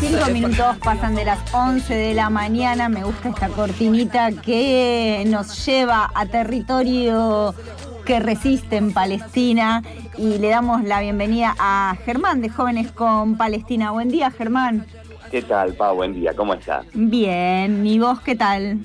Cinco minutos pasan de las 11 de la mañana. Me gusta esta cortinita que nos lleva a territorio que resiste en Palestina. Y le damos la bienvenida a Germán de Jóvenes con Palestina. Buen día, Germán. ¿Qué tal, Pau? Buen día, ¿cómo estás? Bien, ¿y vos qué tal?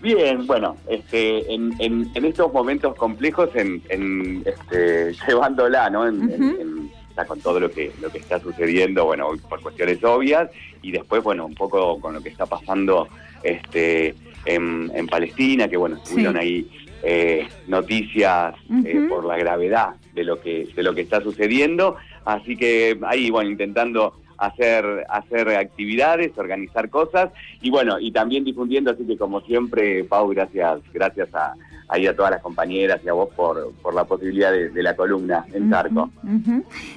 Bien, bueno, este, en, estos momentos complejos, en, este, llevándola, ¿no? En, con todo lo que lo que está sucediendo, bueno, por cuestiones obvias, y después, bueno, un poco con lo que está pasando este, en, Palestina, que bueno, estuvieron ahí eh, noticias eh, por la gravedad de lo que de lo que está sucediendo, así que ahí, bueno, intentando hacer, hacer actividades, organizar cosas y bueno, y también difundiendo, así que como siempre, Pau, gracias, gracias a, ahí a todas las compañeras y a vos por, por la posibilidad de, la columna en Tarco.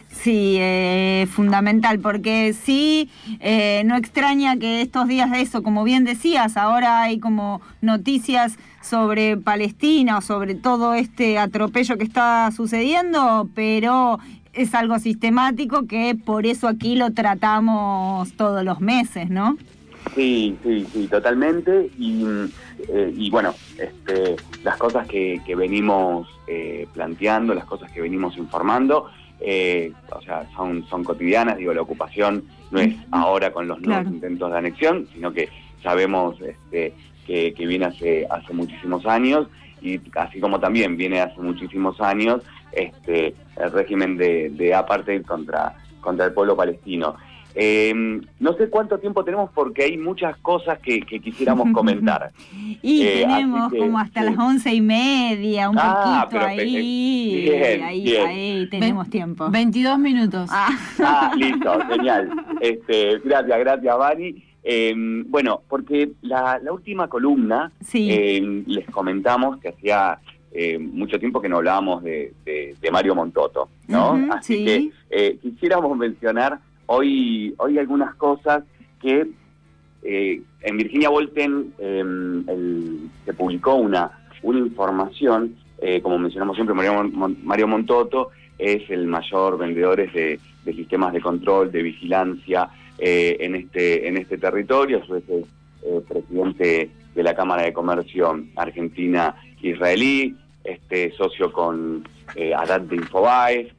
Sí, eh, fundamental, porque sí, eh, no extraña que estos días de eso, como bien decías, ahora hay como noticias sobre Palestina o sobre todo este atropello que está sucediendo, pero es algo sistemático que por eso aquí lo tratamos todos los meses, ¿no? Sí, sí, sí, totalmente. Y, eh, bueno, este, las cosas que, venimos eh, planteando, las cosas que venimos informando, eh, o sea, son, son cotidianas. Digo, la ocupación no es ahora con los nuevos intentos de anexión, sino que sabemos este, que, que viene hace, hace muchísimos años y así como también viene hace muchísimos años este, el régimen de, de apartheid contra, contra el pueblo palestino. Eh, no sé cuánto tiempo tenemos porque hay muchas cosas que, quisiéramos comentar. y eh, tenemos como hasta las once y media, un ah, poquito ahí. ahí, ahí tenemos tiempo. 22 minutos. Ah, ah listo, genial. Este, gracias, gracias, Vani. Eh, bueno, porque la, última columna eh, les comentamos que hacía eh, mucho tiempo que no hablábamos de, Mario Montoto, ¿no? Así que quisiéramos mencionar hoy, hoy algunas cosas que en Virginia Volten em, se publicó una, una información, como mencionamos siempre, Mario, Mario Montoto es el mayor vendedor de, sistemas de control, de vigilancia, eh, en, este, en este territorio, su vez es eh, presidente de la Cámara de Comercio Argentina-Israelí, este, socio con eh, Adad de Infobae.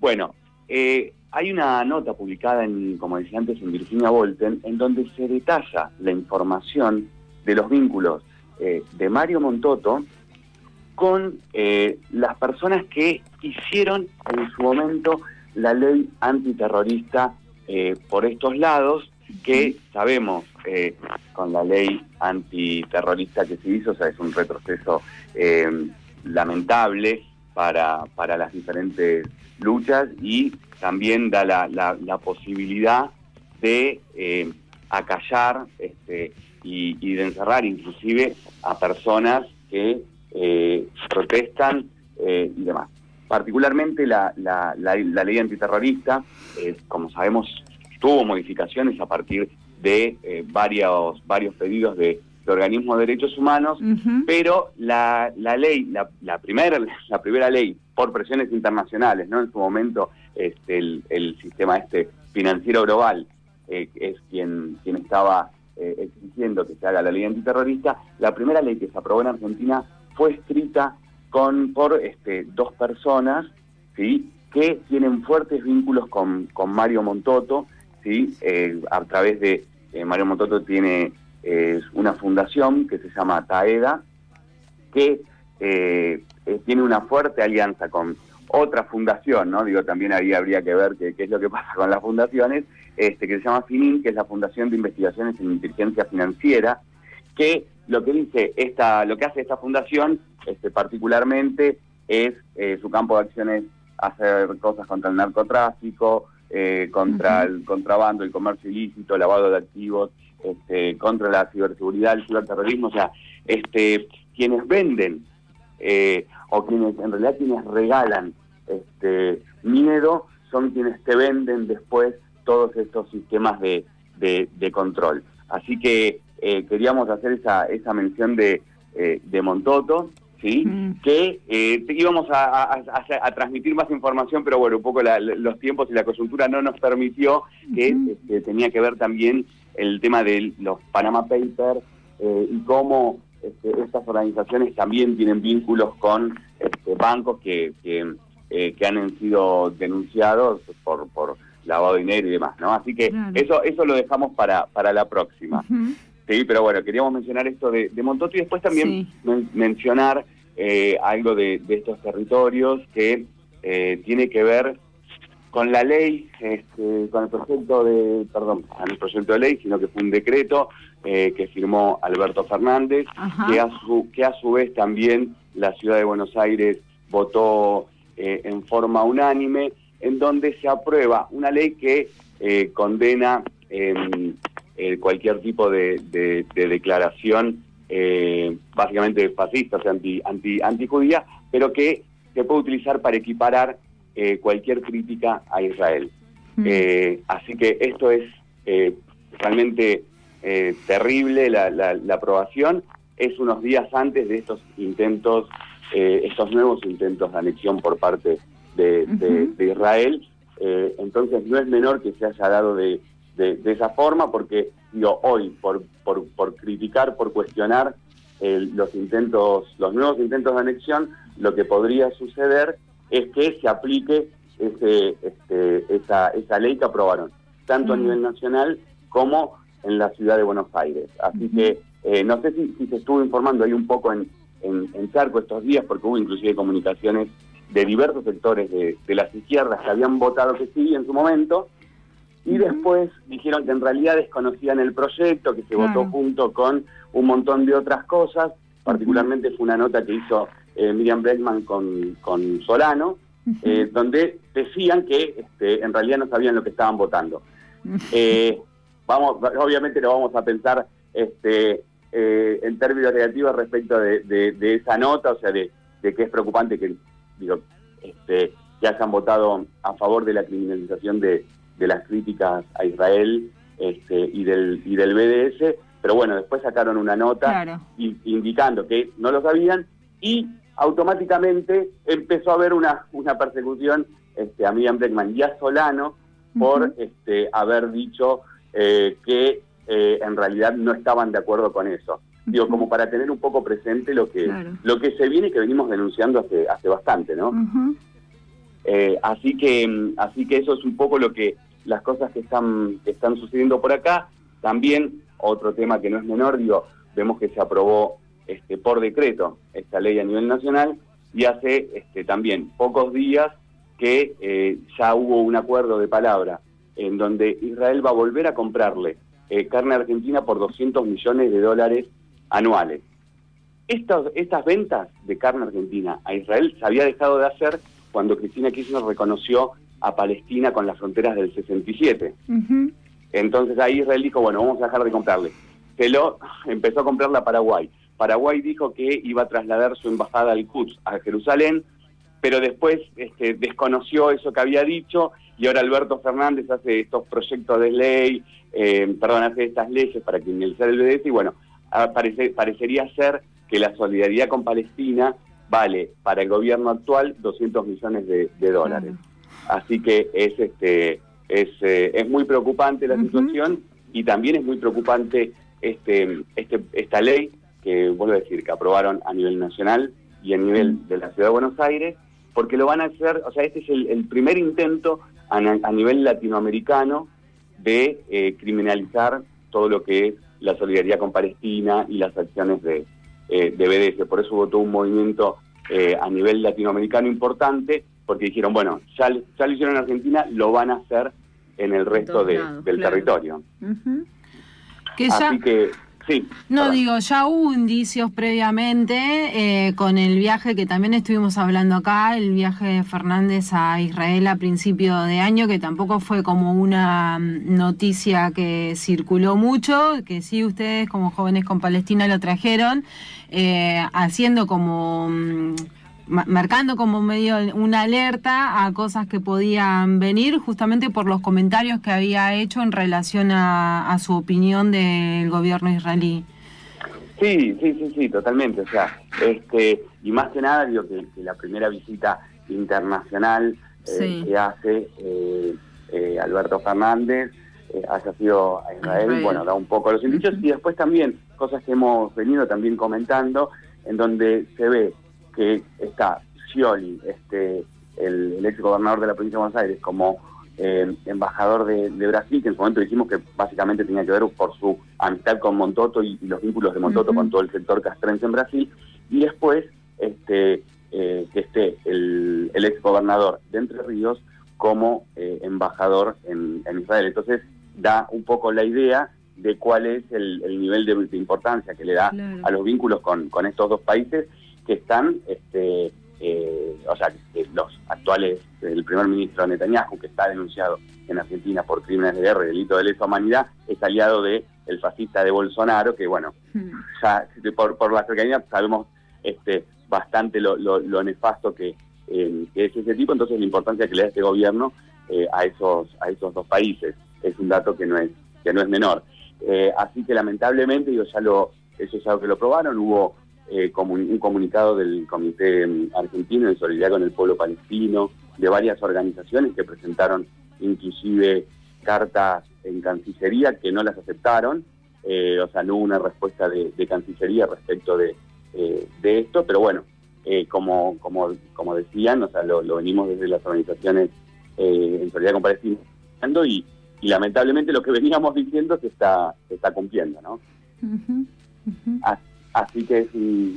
Bueno, eh, hay una nota publicada, en, como decía antes, en Virginia Volten, en donde se detalla la información de los vínculos de Mario Montoto con las personas que hicieron en su momento la ley antiterrorista eh, por estos lados que sabemos eh, con la ley antiterrorista que se hizo, o sea, es un retroceso eh, lamentable para, para las diferentes luchas y también da la, la, posibilidad de acallar este, y, de encerrar inclusive a personas que protestan y demás. Particularmente la, la, la, ley antiterrorista, eh, como sabemos, tuvo modificaciones a partir de eh, varios, varios pedidos de, organismos de derechos humanos, pero la, la ley, la, la, primera, la primera ley por presiones internacionales, ¿no? En su momento este, el, el sistema este financiero global eh, es quien, quien estaba exigiendo que se haga la ley antiterrorista, la primera ley que se aprobó en Argentina fue escrita con, por este, dos personas ¿sí? que tienen fuertes vínculos con, con Mario Montoto, ¿sí? Eh, a través de eh, Mario Montoto tiene eh, una fundación que se llama TAEDA, que tiene una fuerte alianza con otra fundación, ¿no? Digo, también ahí habría que ver qué, es lo que pasa con las fundaciones, este, que se llama FININ, que es la Fundación de Investigaciones en Inteligencia Financiera, que lo que dice esta, lo que hace esta fundación, este, particularmente, es eh, su campo de acciones hacer cosas contra el narcotráfico, eh, contra el contrabando, el comercio ilícito, lavado de activos, este, contra la ciberseguridad, el ciberterrorismo, o sea, este, quienes venden eh, o quienes en realidad quienes regalan este, miedo son quienes te venden después todos estos sistemas de, de control. Así que eh, queríamos hacer esa, esa mención de, eh, de Montoto ¿sí? Mm. Que eh, íbamos a, transmitir más información, pero bueno, un poco los tiempos y la coyuntura no nos permitió, que este, tenía que ver también el tema de los Panama Papers eh, y cómo este, estas organizaciones también tienen vínculos con este, bancos que, que, eh, han sido denunciados por, por lavado de dinero y demás, ¿no? Así que eso eso lo dejamos para, para la próxima. Sí, pero bueno, queríamos mencionar esto de, de Montoto y después también mencionar eh, algo de, estos territorios que eh, tiene que ver con la ley, este, con el proyecto de, perdón, con el proyecto de ley, sino que fue un decreto eh, que firmó Alberto Fernández, que a, su, que a su vez también la ciudad de Buenos Aires votó en forma unánime, en donde se aprueba una ley que condena em, cualquier tipo de, de declaración eh, básicamente fascista, o sea, anti, anti, antijudía, pero que se puede utilizar para equiparar eh, cualquier crítica a Israel. Mm. Eh, así que esto es eh, realmente terrible, la, la, aprobación es unos días antes de estos intentos, estos nuevos intentos de anexión por parte de, de Israel. entonces no es menor que se haya dado de, de, esa forma, porque digo, hoy, por, por, por criticar, por cuestionar los intentos, los nuevos intentos de anexión, lo que podría suceder es que se aplique ese, este, esa, esa ley que aprobaron, tanto a mm. nivel nacional como en la ciudad de Buenos Aires. Así que eh, no sé si, si, se estuvo informando ahí un poco en, en, en, Charco estos días, porque hubo inclusive comunicaciones de diversos sectores de, de las izquierdas que habían votado que sí en su momento, y después dijeron que en realidad desconocían el proyecto, que se votó junto con un montón de otras cosas, particularmente fue una nota que hizo eh, Miriam Bregman con, con Solano, eh, donde decían que este, en realidad no sabían lo que estaban votando. Eh, vamos, obviamente lo vamos a pensar este, en términos negativos respecto de, esa nota, o sea, de, que es preocupante que, digo, este, que hayan votado a favor de la criminalización de, las críticas a Israel este, y, del, y del BDS, pero bueno, después sacaron una nota indicando que no lo sabían y automáticamente empezó a haber una, una persecución este, a Miriam Bregman y a Solano por este, haber dicho eh, que eh, en realidad no estaban de acuerdo con eso. Digo, como para tener un poco presente lo que, lo que se viene y que venimos denunciando hace, hace bastante, ¿no? Eh, así que así que eso es un poco lo que las cosas que están que están sucediendo por acá. También otro tema que no es menor, digo, vemos que se aprobó este por decreto esta ley a nivel nacional y hace este también pocos días que eh, ya hubo un acuerdo de palabra en donde Israel va a volver a comprarle eh, carne argentina por 200 millones de dólares anuales. Estas, estas ventas de carne argentina a Israel se había dejado de hacer cuando Cristina Kirchner reconoció a Palestina con las fronteras del 67. Entonces ahí Israel dijo, bueno, vamos a dejar de comprarle. Se lo empezó a comprarle a Paraguay. Paraguay dijo que iba a trasladar su embajada al Quds, a Jerusalén, pero después este, desconoció eso que había dicho y ahora Alberto Fernández hace estos proyectos de ley, eh, perdón, hace estas leyes para criminalizar el BDS y bueno, parecería ser que la solidaridad con Palestina vale para el gobierno actual 200 millones de, dólares. Así que es este es, eh, es muy preocupante la situación y también es muy preocupante este, este esta ley que vuelvo a decir que aprobaron a nivel nacional y a nivel de la ciudad de Buenos Aires porque lo van a hacer, o sea, este es el, primer intento a, nivel latinoamericano de eh, criminalizar todo lo que es la solidaridad con Palestina y las acciones de, eh, de BDS. Por eso votó un movimiento eh, a nivel latinoamericano importante, porque dijeron, bueno, ya, ya lo hicieron en Argentina, lo van a hacer en el resto del territorio. Así que Sí. No, digo, ya hubo indicios previamente eh, con el viaje que también estuvimos hablando acá, el viaje de Fernández a Israel a principio de año, que tampoco fue como una mm, noticia que circuló mucho, que sí ustedes como jóvenes con Palestina lo trajeron, eh, haciendo como... Mm, marcando como medio una alerta a cosas que podían venir justamente por los comentarios que había hecho en relación a, su opinión del gobierno israelí. Sí, sí, sí, sí, totalmente. O sea, este, y más que nada digo que, la primera visita internacional eh, que hace eh, eh, Alberto Fernández haya sido a Israel, bueno, da un poco los indicios y después también cosas que hemos venido también comentando, en donde se ve que está Scioli, este, el, el ex gobernador de la provincia de Buenos Aires, como eh, embajador de, Brasil, que en su momento dijimos que básicamente tenía que ver por su amistad con Montoto y, los vínculos de Montoto con todo el sector castrense en Brasil, y después este, eh, que esté el, ex gobernador de Entre Ríos como eh, embajador en, Israel. Entonces da un poco la idea de cuál es el, nivel de, importancia que le da a los vínculos con, con estos dos países que están este, eh, o sea, los actuales, el primer ministro Netanyahu, que está denunciado en Argentina por crímenes de guerra y delito de lesa humanidad, es aliado de el fascista de Bolsonaro, que bueno, hmm. ya por, la cercanía sabemos este, bastante lo, nefasto que, eh, que, es ese tipo, entonces la importancia que le da este gobierno eh, a esos a esos dos países es un dato que no es que no es menor. así que lamentablemente, yo ya lo, eso es algo que lo probaron, hubo eh, un comunicado del Comité mm, Argentino en solidaridad con el pueblo palestino, de varias organizaciones que presentaron inclusive cartas en Cancillería que no las aceptaron, eh, o sea, no hubo una respuesta de, Cancillería respecto de, eh, de, esto, pero bueno, como, como, como decían, o sea, lo, venimos desde las organizaciones en solidaridad con Palestina y, y lamentablemente lo que veníamos diciendo se está, se está cumpliendo, ¿no? Así que es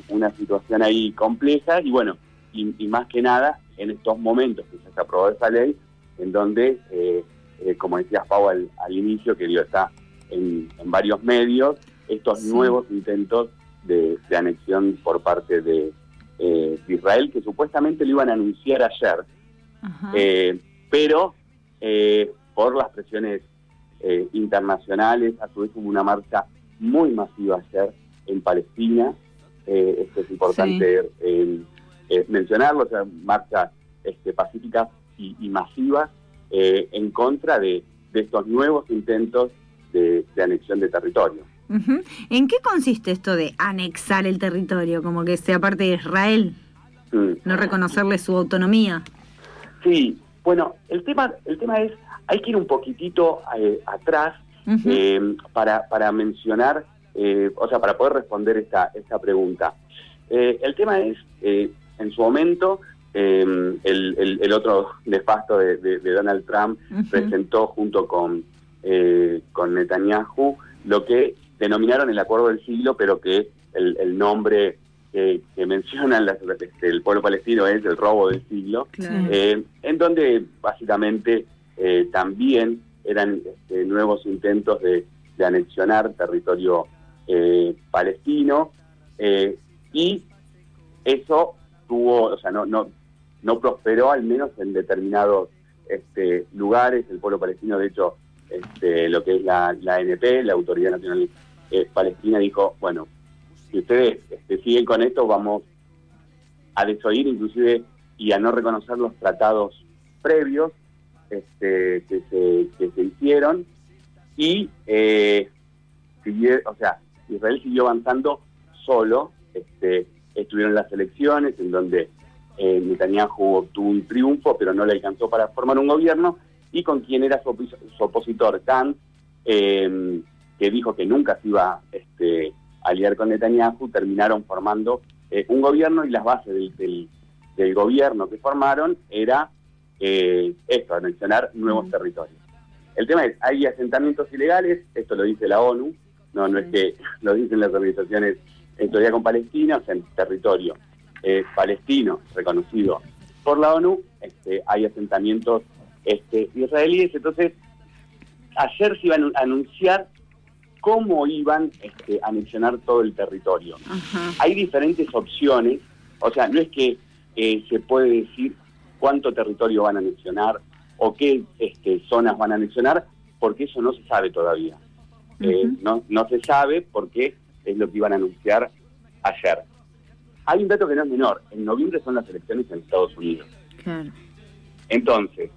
una situación ahí compleja y bueno, y, más que nada en estos momentos que se aprobó esa ley, en donde, eh, eh, como decías Pau al, inicio, que está en, varios medios, estos nuevos intentos de, anexión por parte de, eh, Israel, que supuestamente lo iban a anunciar ayer, pero por las presiones internacionales, a su vez hubo una marcha muy masiva ayer en Palestina. Eh, esto es importante eh, mencionarlo, o sea, marchas este, pacíficas y, masivas eh, en contra de, estos nuevos intentos de, anexión de territorio. ¿En qué consiste esto de anexar el territorio, como que sea parte de Israel? Mm. No reconocerle su autonomía. Sí, bueno, el tema, el tema es, hay que ir un poquitito atrás para, para mencionar eh, o sea, para poder responder esta, esta pregunta. Eh, el tema es, eh, en su momento, em, el, otro nefasto de, de, Donald Trump presentó junto con, con Netanyahu lo que denominaron el acuerdo del siglo, pero que el, nombre que, mencionan este, el pueblo palestino es el robo del siglo, en donde básicamente también eran este, nuevos intentos de, de anexionar territorio eh, palestino, eh, y eso tuvo, o sea, no, no, no prosperó al menos en determinados este, lugares. El pueblo palestino, de hecho, este, lo que es la, la ANP, la Autoridad Nacional eh, Palestina, dijo, bueno, si ustedes este, siguen con esto, vamos a desoír inclusive y a no reconocer los tratados previos este, que, se, que se hicieron y eh, o sea, Israel siguió avanzando solo. Este, estuvieron las elecciones en donde eh, Netanyahu obtuvo un triunfo, pero no le alcanzó para formar un gobierno, y con quien era su, opositor, Khan, em, que dijo que nunca se iba este, a aliar con Netanyahu, terminaron formando eh, un gobierno y las bases del, gobierno que formaron era eh, esto, anexionar nuevos territorios. El tema es, hay asentamientos ilegales, esto lo dice la ONU, no, no es que lo dicen las organizaciones en teoría con Palestina, o sea, en territorio eh, palestino reconocido por la ONU, este, hay asentamientos este, israelíes. Entonces, ayer se iban a anunciar cómo iban este, a anexionar todo el territorio. Hay diferentes opciones, o sea, no es que eh, se puede decir cuánto territorio van a anexionar o qué este, zonas van a anexionar, porque eso no se sabe todavía. Eh, no, no se sabe porque es lo que iban a anunciar ayer. Hay un dato que no es menor. En noviembre son las elecciones en Estados Unidos. Entonces,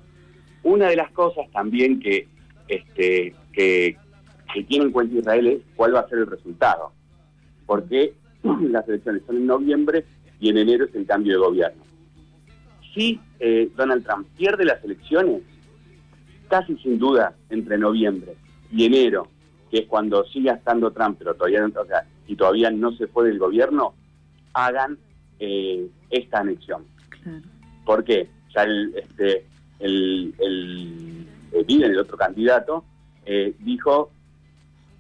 una de las cosas también que, este, que, tiene en cuenta Israel es cuál va a ser el resultado. porque las elecciones son en noviembre y en enero es el cambio de gobierno. Si eh, Donald Trump pierde las elecciones, casi sin duda entre noviembre y enero, que es cuando siga estando Trump, pero todavía, o sea, y todavía no se fue del gobierno, hagan eh, esta anexión. ¿Por qué? Ya el, este, el, el, el otro candidato, eh, dijo,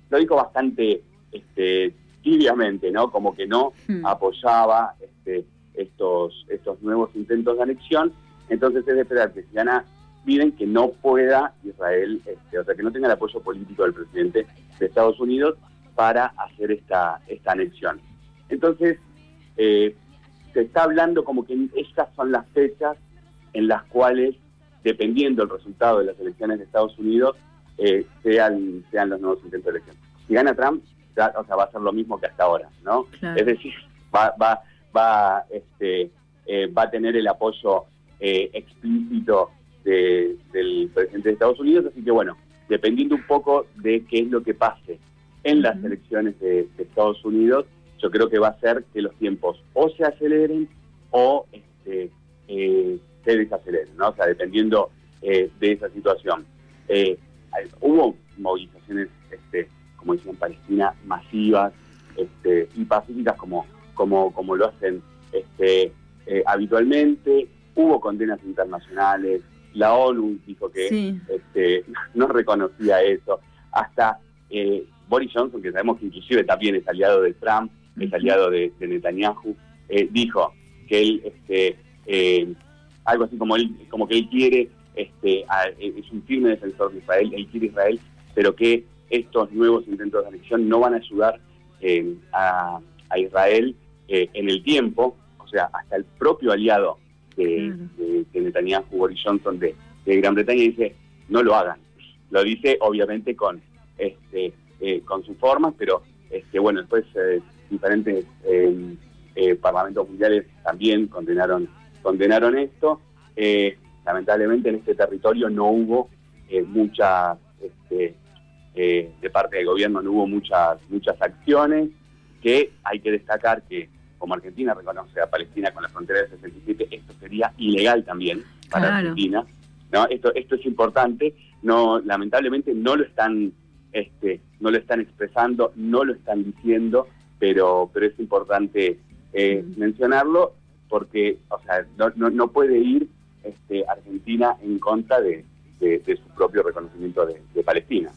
lo dijo bastante este, tibiamente, ¿no? Como que no hmm. apoyaba este, estos, estos nuevos intentos de anexión. Entonces es de esperar que si gana Biden que no pueda Israel, este, o sea, que no tenga el apoyo político del presidente de Estados Unidos para hacer esta, esta anexión. Entonces, eh, se está hablando como que estas son las fechas en las cuales, dependiendo del resultado de las elecciones de Estados Unidos, eh, sean, sean los nuevos intentos de elección. Si gana Trump, o sea, va a ser lo mismo que hasta ahora, ¿no? Es decir, va, va, va, este, eh, va a tener el apoyo eh, explícito del presidente de Estados Unidos, así que bueno, dependiendo un poco de qué es lo que pase en las elecciones de, Estados Unidos, yo creo que va a ser que los tiempos o se aceleren o este, eh, se desaceleren, ¿no? O sea, dependiendo de esa situación. hubo movilizaciones este, como dicen en Palestina, masivas este, y pacíficas como, como, como lo hacen este, eh, habitualmente. Hubo condenas internacionales, la ONU dijo que este, no reconocía eso. Hasta eh, Boris Johnson, que sabemos que inclusive también es aliado de Trump, es aliado de, Netanyahu, eh, dijo que él, este, algo así como él, como que él quiere, este, es un firme defensor de Israel, él quiere Israel, pero que estos nuevos intentos de anexión no van a ayudar eh, a, Israel eh, en el tiempo, o sea, hasta el propio aliado de, Netanyahu, Boris Johnson de, Gran Bretaña, dice, no lo hagan. Lo dice obviamente con, este, eh, con sus formas, pero este, bueno, después diferentes parlamentos mundiales también condenaron, condenaron esto. lamentablemente en este territorio no hubo mucha este, eh, de parte del gobierno no hubo muchas, muchas acciones, que hay que destacar que como Argentina reconoce a Palestina con la frontera del 67, esto sería ilegal también para Argentina. ¿no? Esto, esto es importante, no, lamentablemente no lo están, este, no lo están expresando, no lo están diciendo, pero, pero es importante eh, mencionarlo porque, o sea, no, no, puede ir este, Argentina en contra de, su propio reconocimiento de Palestina.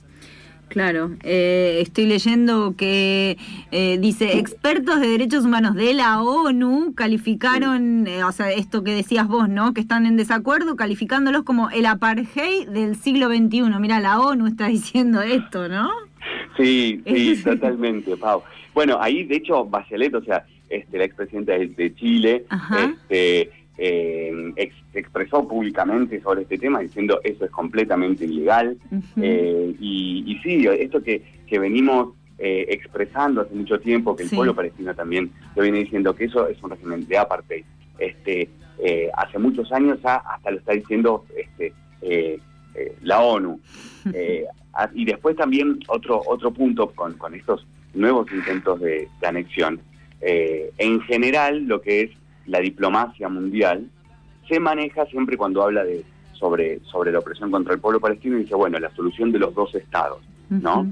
Claro, eh, estoy leyendo que eh, dice expertos de derechos humanos de la ONU calificaron, eh, o sea, esto que decías vos, ¿no? Que están en desacuerdo, calificándolos como el apartheid del siglo XXI. Mira, la ONU está diciendo esto, ¿no? Sí, sí, totalmente, Pau. Bueno, ahí de hecho Bachelet, o sea, este, la expresidenta de, Chile, este eh, expresó públicamente sobre este tema diciendo eso es completamente ilegal. Eh, y, sí, esto que, que venimos eh, expresando hace mucho tiempo, que el pueblo palestino también lo viene diciendo, que eso es un régimen de apartheid. Este, eh, hace muchos años hasta lo está diciendo este, la ONU. y después también otro, otro punto con, con estos nuevos intentos de anexión. en general, lo que es la diplomacia mundial, se maneja siempre cuando habla de sobre, sobre la opresión contra el pueblo palestino y dice, bueno, la solución de los dos estados, ¿no?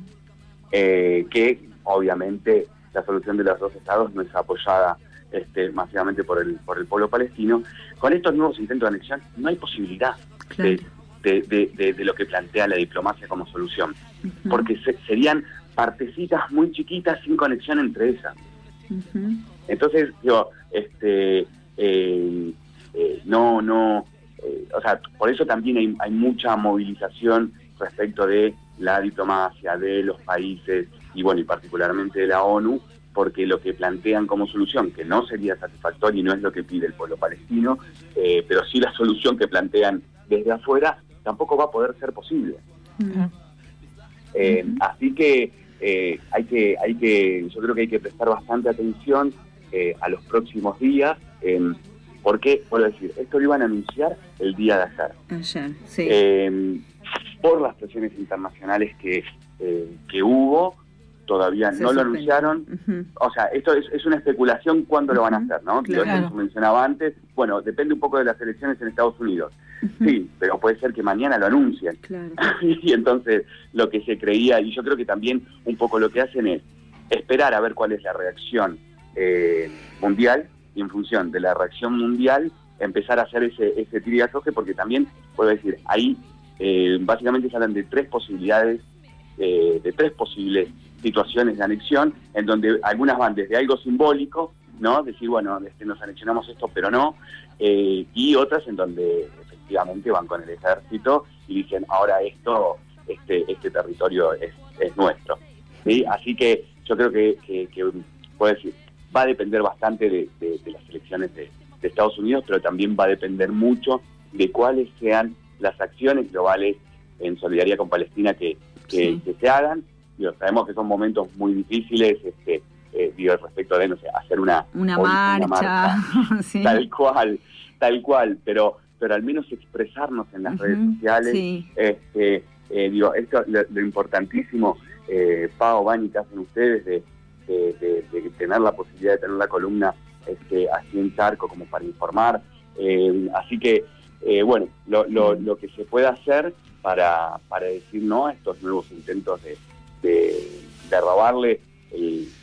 Eh, que obviamente la solución de los dos estados no es apoyada este, masivamente por el, por el pueblo palestino. Con estos nuevos intentos de anexión no hay posibilidad de, de, lo que plantea la diplomacia como solución, porque serían partecitas muy chiquitas sin conexión entre ellas. Entonces, yo, este, eh, eh, no, no, eh, o sea, por eso también hay, hay, mucha movilización respecto de la diplomacia de los países y bueno, y particularmente de la ONU, porque lo que plantean como solución, que no sería satisfactorio y no es lo que pide el pueblo palestino, pero sí la solución que plantean desde afuera, tampoco va a poder ser posible. Así que hay que, hay que, yo creo que hay que prestar bastante atención eh, a los próximos días, eh, porque, puedo decir, esto lo iban a anunciar el día de ayer. Ayer, sí. Em, por las presiones internacionales que, eh, que hubo, todavía no lo anunciaron. O sea, esto es, una especulación cuándo lo van a hacer, ¿no? Claro. Lo mencionaba antes. Bueno, depende un poco de las elecciones en Estados Unidos. Sí, pero puede ser que mañana lo anuncien. y entonces lo que se creía, y yo creo que también un poco lo que hacen es esperar a ver cuál es la reacción eh, mundial y en función de la reacción mundial empezar a hacer ese, ese tiriazoje porque también, puedo decir, ahí eh, básicamente se hablan de tres posibilidades, eh, de tres posibles situaciones de anexión, en donde algunas van desde algo simbólico, ¿no? Decir, bueno, este, nos anexionamos esto, pero no, eh, y otras en donde efectivamente van con el ejército y dicen, ahora esto, este, este territorio es, es nuestro. ¿sí? Así que yo creo que, que, puedo decir, va a depender bastante de, las elecciones de, Estados Unidos, pero también va a depender mucho de cuáles sean las acciones globales en solidaridad con Palestina que, que, se hagan. sabemos que son momentos muy difíciles, este, eh, digo, respecto de, no sé, hacer una, una marcha, tal cual, tal cual, pero pero al menos expresarnos en las redes sociales. Este, eh, digo, esto lo, lo importantísimo, eh, Pau, Bani, que hacen ustedes de, de, tener la posibilidad de tener la columna este, así en Charco como para informar. Eh, así que, eh, bueno, lo, lo, lo, que se puede hacer para, para decir no a estos nuevos intentos de, de robarle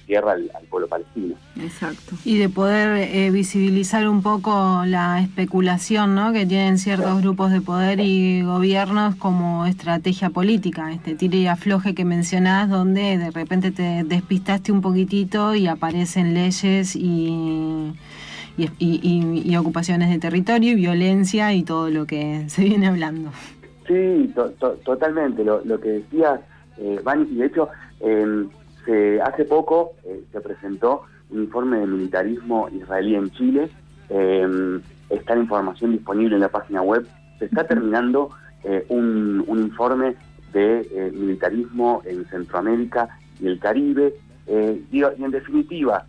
tierra al, pueblo palestino. Exacto. Y de poder eh, visibilizar un poco la especulación ¿no? que tienen ciertos grupos de poder y gobiernos como estrategia política, este tire y afloje que mencionás, donde de repente te despistaste un poquitito y aparecen leyes y, y, ocupaciones de territorio y violencia y todo lo que se viene hablando. Sí, totalmente. Lo, lo que decías, eh, y de hecho, eh, hace poco eh, se presentó un informe de militarismo israelí en Chile. Em, está la información disponible en la página web. Se está terminando eh, un, informe de eh, militarismo en Centroamérica y el Caribe. y en definitiva,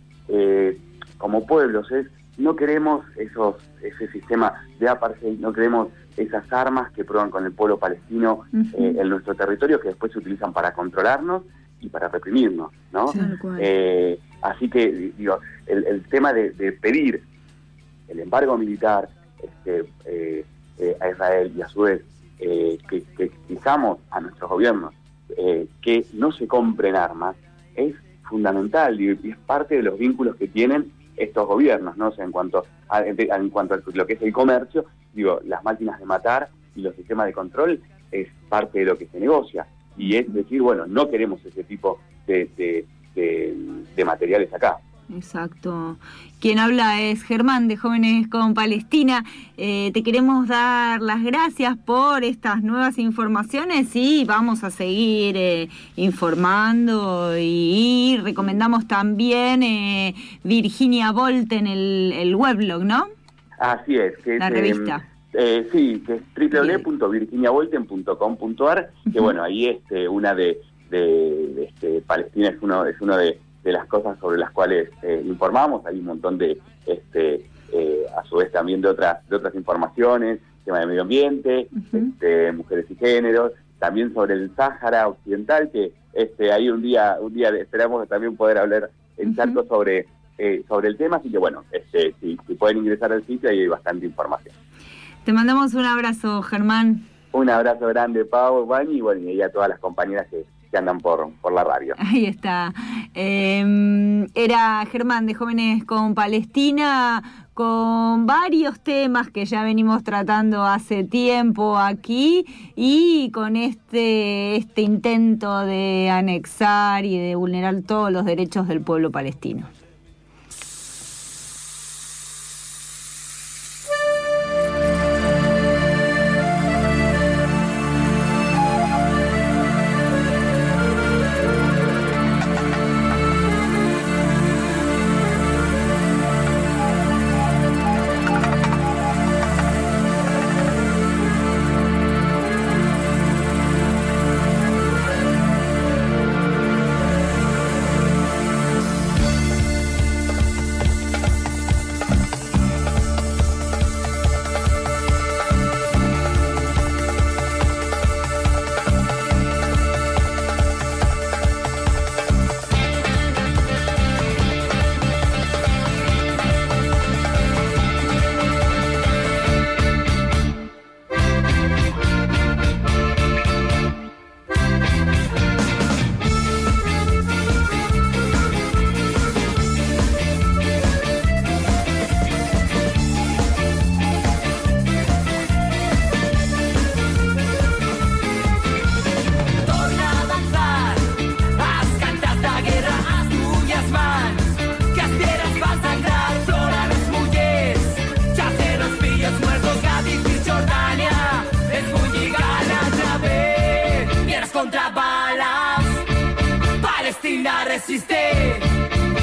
como pueblos, es no queremos esos ese sistema de apartheid, no queremos esas armas que prueban con el pueblo palestino en nuestro territorio que después se utilizan para controlarnos y para reprimirnos, ¿no? Eh, así que, digo, el, tema de, pedir el embargo militar este, eh, eh, a Israel y a su vez que, que exijamos a nuestros gobiernos que no se compren armas es fundamental y, es parte de los vínculos que tienen estos gobiernos, ¿no? en cuanto a, en cuanto a lo que es el comercio, digo, las máquinas de matar y los sistemas de control es parte de lo que se negocia y es decir, bueno, no queremos ese tipo de, de, materiales acá. Exacto. Quien habla es Germán de Jóvenes con Palestina. Eh, te queremos dar las gracias por estas nuevas informaciones y vamos a seguir eh, informando y, recomendamos también eh, Virginia Volt en el, el weblog, ¿no? Así es. Que la revista. Eh, sí, que es www.virginiavolten.com.ar, que bueno, ahí este, una de, de, este, Palestina es uno, es uno de, las cosas sobre las cuales eh, informamos, hay un montón de, este, eh, a su vez también de otras, de otras informaciones, tema de medio ambiente, este, mujeres y géneros, también sobre el Sáhara Occidental, que este, ahí un día, un día esperamos también poder hablar en uh sobre, eh, sobre el tema, así que bueno, este, si, si pueden ingresar al sitio ahí hay bastante información. Te mandamos un abrazo, Germán. Un abrazo grande, Pau, Juan y, bueno, y a todas las compañeras que, andan por, por la radio. Ahí está. Em, era Germán de Jóvenes con Palestina con varios temas que ya venimos tratando hace tiempo aquí y con este, este intento de anexar y de vulnerar todos los derechos del pueblo palestino.